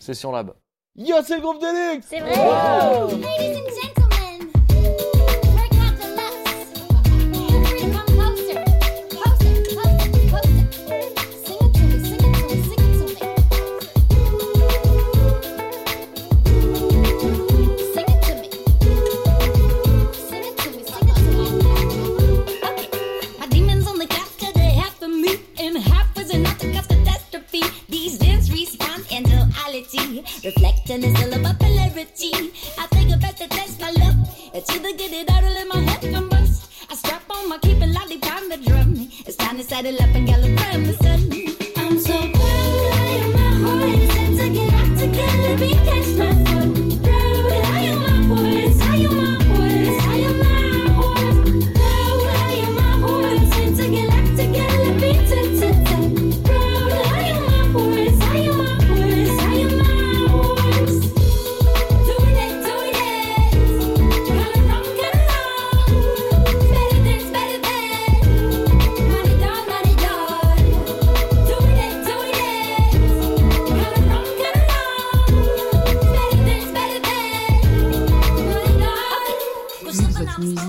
Session Lab. Yo, c'est le groupe Deluxe C'est vrai. Ladies and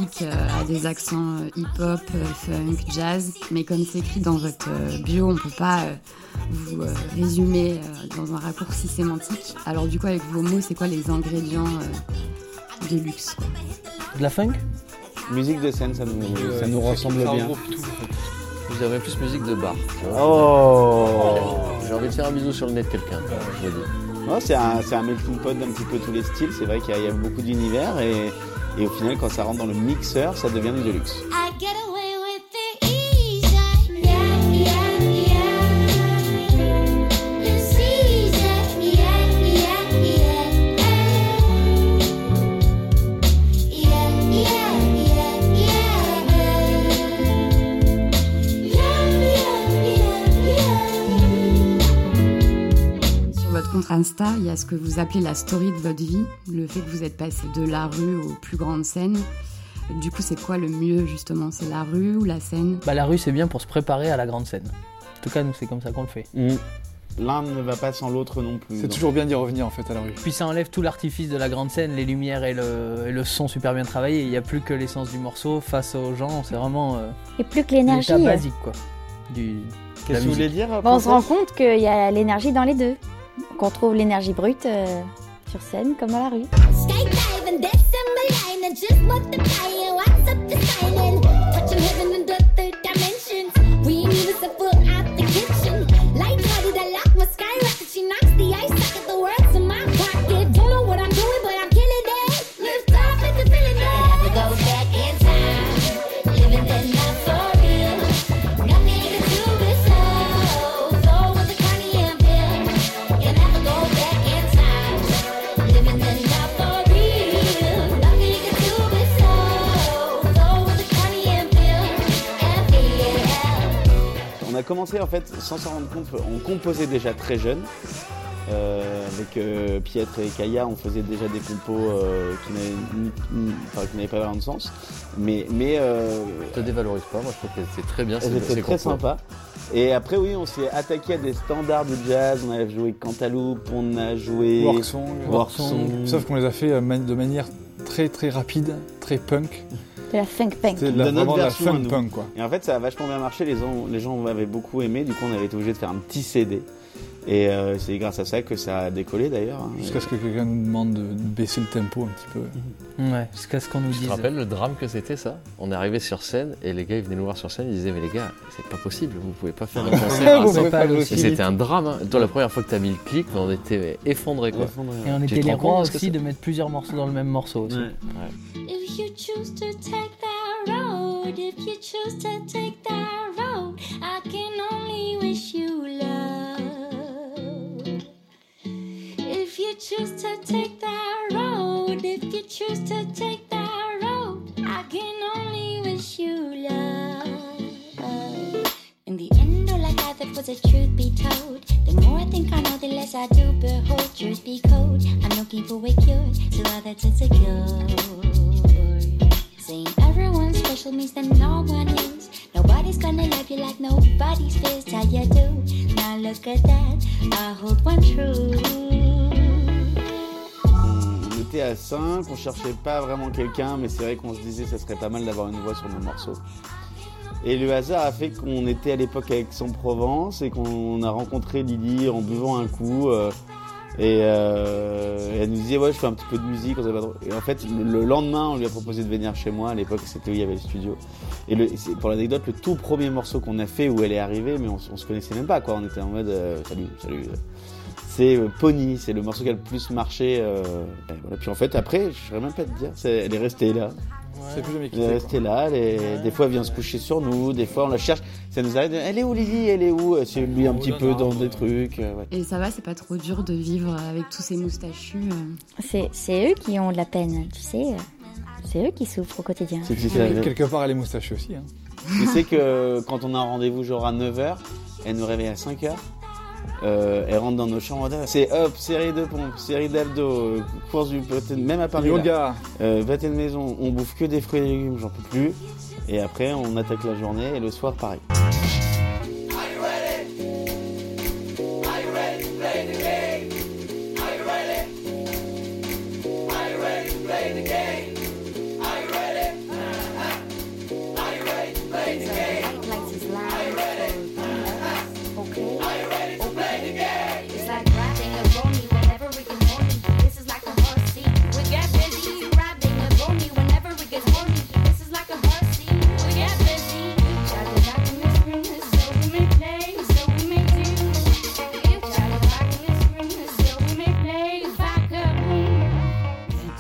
musique euh, a des accents euh, hip-hop, euh, funk, jazz, mais comme c'est écrit dans votre euh, bio, on peut pas euh, vous euh, résumer euh, dans un raccourci sémantique. Alors du coup, avec vos mots, c'est quoi les ingrédients euh, de luxe quoi? De la funk? Musique de scène, ça nous, ça nous ressemble bien. tout. Je dirais plus musique de bar. Oh J'ai envie de faire un bisou sur le nez de quelqu'un, je. Ouais, c'est un, c'est un melting pot d'un petit peu tous les styles. C'est vrai qu'il y, y a beaucoup d'univers et, et au final, quand ça rentre dans le mixeur, ça devient du deluxe. Insta, il y a ce que vous appelez la story de votre vie, le fait que vous êtes passé de la rue aux plus grandes scènes. Du coup, c'est quoi le mieux justement? C'est la rue ou la scène? Bah la rue c'est bien pour se préparer à la grande scène. En tout cas nous c'est comme ça qu'on le fait. Mm. L'un ne va pas sans l'autre non plus. C'est toujours bien d'y revenir en fait à la rue. Puis ça enlève tout l'artifice de la grande scène, les lumières et le, et le son super bien travaillé. Il n'y a plus que l'essence du morceau face aux gens. C'est vraiment euh, Et plus que l'énergie. euh, basique quoi. Du, Qu'est-ce que vous voulez dire bah, on se rend compte qu'il y a l'énergie dans les deux. Qu'on trouve l'énergie brute euh, sur scène comme dans la rue. A commencé en fait sans s'en rendre compte, on composait déjà très jeune. Euh, avec euh, Pietre et Kaya, on faisait déjà des compos euh, qui n'avaient pas vraiment de sens. Mais, mais euh, Je te dévalorise pas, moi je trouve que c'est très bien. c'est très compos. sympas. Et après, oui, on s'est attaqué à des standards du jazz. On a joué Cantaloupe, on a joué Worksong. Worksong. Sauf qu'on les a fait de manière très très rapide, très punk. De la funk punk. C'était de la- De notre vraiment de la version à funk nous. punk quoi. Et en fait, ça a vachement bien marché. Les gens, les gens avaient beaucoup aimé. Du coup, on avait été obligé de faire un petit CD. Et euh, c'est grâce à ça que ça a décollé d'ailleurs. hein. Jusqu'à ce que quelqu'un nous demande de, de baisser le tempo un petit peu. Ouais, jusqu'à ce qu'on nous Tu dise. te rappelles le drame que c'était ça? On est arrivé sur scène et les gars ils venaient nous voir sur scène, ils disaient mais les gars c'est pas possible, vous pouvez pas faire un concert c'était un drame. Hein. Toi la première fois que t'as mis le clic, on était effondrés quoi. Effondré, Et on Tu était les rois aussi de mettre plusieurs morceaux dans le même morceau aussi. ouais. Choose to take that road, if you choose to take that road, I can only wish you love. If you choose to take that road, if you choose to take that road, I can only wish you love. In the end, all I gathered was a truth be told. The more I think I know, the less I do behold. Truth be cold, I'm looking for a cure all that's insecure. On était à 5, on cherchait pas vraiment quelqu'un, mais c'est vrai qu'on se disait que ça serait pas mal d'avoir une voix sur nos morceaux. Et le hasard a fait qu'on était à l'époque avec Aix-en-Provence et qu'on a rencontré Lily en buvant un coup. Euh, et, euh, elle nous disait ouais je fais un petit peu de musique. on pas. Et en fait le, le lendemain on lui a proposé de venir chez moi. À l'époque c'était où il y avait le studio. Et le, pour l'anecdote le tout premier morceau qu'on a fait où elle est arrivée, mais on, on se connaissait même pas quoi. On était en mode euh, salut salut. C'est euh, Pony, c'est le morceau qui a le plus marché. euh, ben voilà. Puis en fait après je saurais même pas te dire, elle est restée là. C'est plus jamais Elle est restée là, elle est- des fois elle vient se coucher sur nous, des fois on la cherche, ça nous arrive, de, elle est où Lily, elle est où? C'est lui un Oh, petit non, peu non, dans ouais. des trucs. euh, ouais. Et ça va, c'est pas trop dur de vivre avec tous ces moustachus. euh? C'est eux qui ont de la peine, tu sais. euh, C'est eux qui souffrent au quotidien. C'est- Quelque part, elle est moustachue aussi. hein. Tu sais que quand on a un rendez-vous genre à 9h, elle nous réveille à 5h. Euh, elle rentre dans nos chambres, c'est hop, série de pompes, série d'abdos, euh, course du même à Paris. Yoga. Euh, de maison, on bouffe que des fruits et légumes, j'en peux plus. Et après, on attaque la journée et le soir, pareil.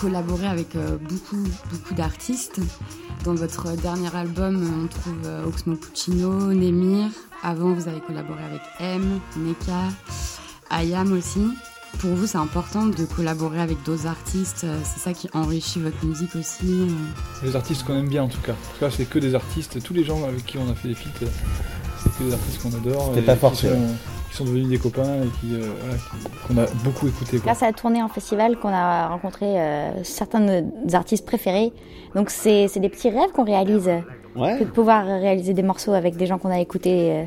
Vous collaborez avec euh, beaucoup, beaucoup d'artistes. Dans votre dernier album, on trouve euh, Oxmo Puccino, Nemir. Avant, vous avez collaboré avec M, Neka, Ayam aussi. Pour vous, c'est important de collaborer avec d'autres artistes. euh, C'est ça qui enrichit votre musique aussi. euh. C'est des artistes qu'on aime bien en tout cas. En tout cas, c'est que des artistes. Tous les gens avec qui on a fait des feats, euh, c'est que des artistes qu'on adore. C'était pas qui forcé, sont- ouais. Qui sont devenus des copains et qui, euh, voilà, qui- qu'on a beaucoup écouté. Quoi. Grâce à la tournée en festival qu'on a rencontré euh, certains de nos artistes préférés. Donc c'est c'est des petits rêves qu'on réalise, que de pouvoir réaliser des morceaux avec des gens qu'on a écoutés euh,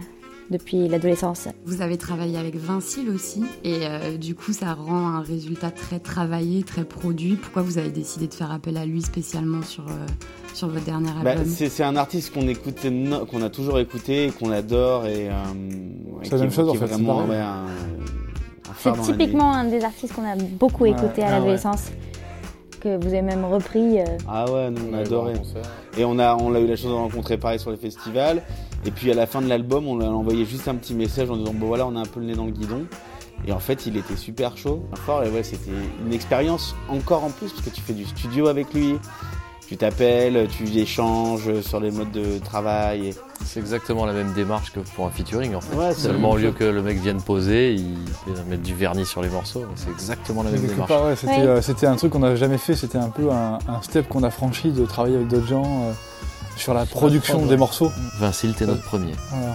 depuis l'adolescence. Vous avez travaillé avec Vincile aussi. Et euh, du coup, ça rend un résultat très travaillé, très produit. Pourquoi vous avez décidé de faire appel à lui spécialement sur, euh, sur votre dernier Bah, album? c'est c'est un artiste qu'on écoute, qu'on a toujours écouté, et qu'on adore et. euh, C'est la qui- même chose, en fait, c'est Vraiment, ouais, un, un C'est typiquement un des artistes qu'on a beaucoup Ouais. écouté à Ah ouais. l'adolescence, que vous avez même repris. euh, Ah ouais, nous on a adoré. Et on a, on a eu la chance de le rencontrer pareil sur les festivals. Et puis à la fin de l'album, on lui a envoyé juste un petit message en disant bon voilà, on a un peu le nez dans le guidon. Et en fait, il était super chaud, fort. Et ouais, c'était une expérience encore en plus parce que tu fais du studio avec lui. Tu t'appelles, tu échanges sur les modes de travail. et- C'est exactement la même démarche que pour un featuring en fait. Ouais, Seulement au lieu que le mec vienne poser, il mettre du vernis sur les morceaux. C'est exactement la même démarche. part, ouais, c'était, Ouais. euh, c'était un truc qu'on n'avait jamais fait. C'était un peu un, un step qu'on a franchi de travailler avec d'autres gens euh, sur la production prod, des morceaux. Vincile, t'es notre premier. Voilà.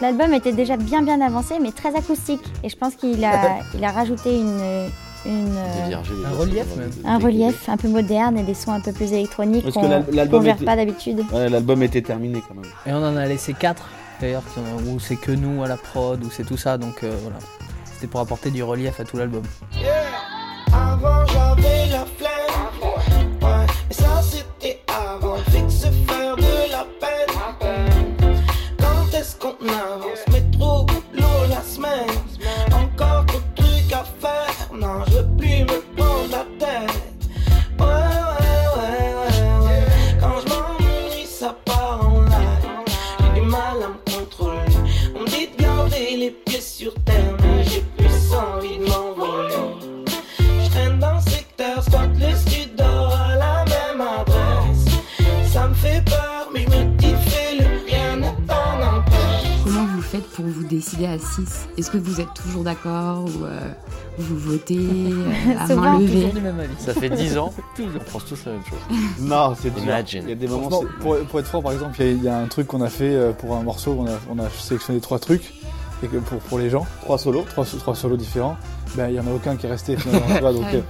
L'album était déjà bien bien avancé, mais très acoustique. Et je pense qu'il a, il a rajouté une, une, euh, un relief même. un relief un peu moderne et des sons un peu plus électroniques Parce qu'on l'album verra pas d'habitude. Ouais, l'album était terminé quand même. Et on en a laissé 4 d'ailleurs, où c'est que nous à la prod, où c'est tout ça, donc euh, voilà. C'était pour apporter du relief à tout l'album. Avant j'avais la à 6 Est-ce que vous êtes toujours d'accord ou euh, vous votez euh, à main levée? Toujours du même avis. Ça fait 10 ans, on pense tous la même chose. Non, c'est dur. Imagine. Il y a des moments. Pour, pour être franc, par exemple, il y a- il y, a un truc qu'on a fait euh, pour un morceau, on a, on a sélectionné trois trucs. Et que pour, pour les gens, Trois solos. trois, trois solos différents, ben, il y en a aucun qui est resté finalement. tu vois, donc, Ouais.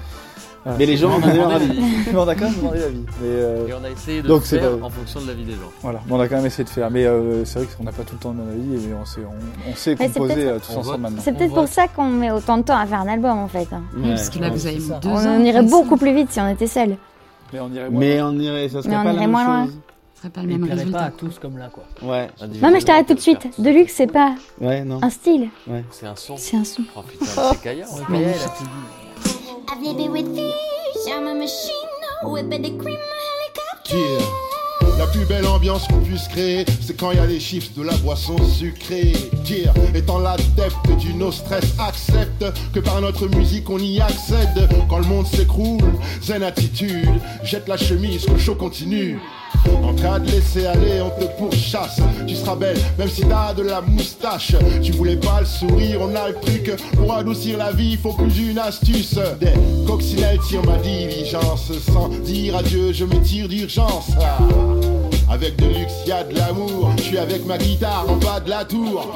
euh. Mais les gens en On avaient demandé l'avis. Mais on a quand même demandé l'avis. Mais euh, Et on a essayé de Donc, le c'est faire pas- en fonction de l'avis des gens. voilà, Mais on a quand même essayé de faire. Mais euh, c'est vrai qu'on n'a pas tout le temps le même avis, mais on sait, on, on sait composer euh, tous On ensemble vote. maintenant. C'est peut-être On pour ça qu'on met autant de temps à faire un album en fait. Oui, parce que là, Ouais, vous avez c'est mis ça. deux On, ans. on irait beaucoup plus vite si on était seul. Mais on irait moins Mais loin. on irait, ça serait Mais on pas la irait même moins loin. Ce serait pas le Il même plairait pas résultat. à tous comme là, quoi. Ouais, Non mais je t'arrête tout de suite. Deluxe c'est pas ouais, non. un style, C'est un son. c'est un son. Oh putain, c'est Kaya. Ouais, Kaya, elle a tout dit. I've lived with thieves, I'm a machine, whip the cream, helicopter. Yeah. La plus belle ambiance qu'on puisse créer, c'est quand il y a les chiffres de la boisson sucrée. Yeah. Étant l'adepte du no stress, accepte que par notre musique on y accède. Quand le monde s'écroule, zen attitude, jette la chemise, que le show continue. En cas de laisser aller, on te pourchasse. Tu seras belle, même si t'as de la moustache. Tu voulais pas le sourire, on a le truc. Pour adoucir la vie, faut plus une astuce. Des coccinelles tirent ma diligence. Sans dire adieu, je me tire d'urgence. Ah. Avec de luxe, y a de l'amour. Je suis avec ma guitare en bas de la tour.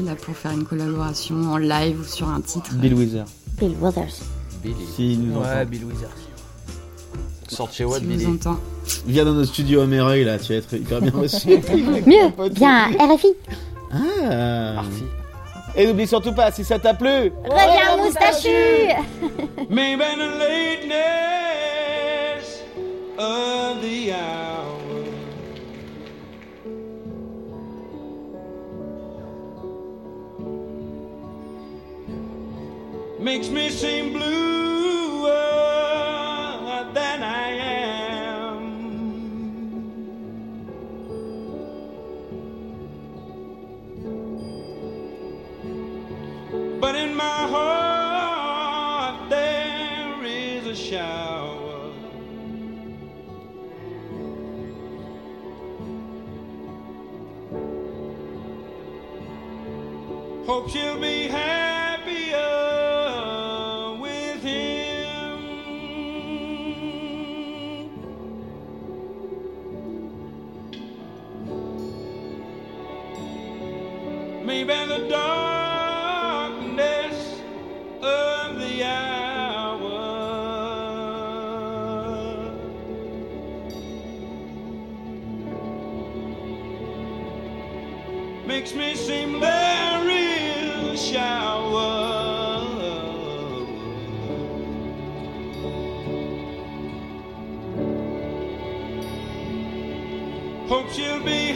Qui là pour faire une collaboration en live ou sur un titre. Bill Wither. Bill Withers. Billy. Si il nous Ouais, entend. Bill Withers. Sort de chez Watt, Si Billy. entend. Viens dans notre studio à Mereuil là, tu vas être hyper bien reçu. Mieux, bien RFI. ah. Arfi. Et n'oublie surtout pas, si ça t'a plu, Reviens moustachu. Maybe the lateness of the hour. Makes me seem bluer than I am. But in my heart there is a shower. Hope she'll be happier makes me seem very shower. Hope she'll be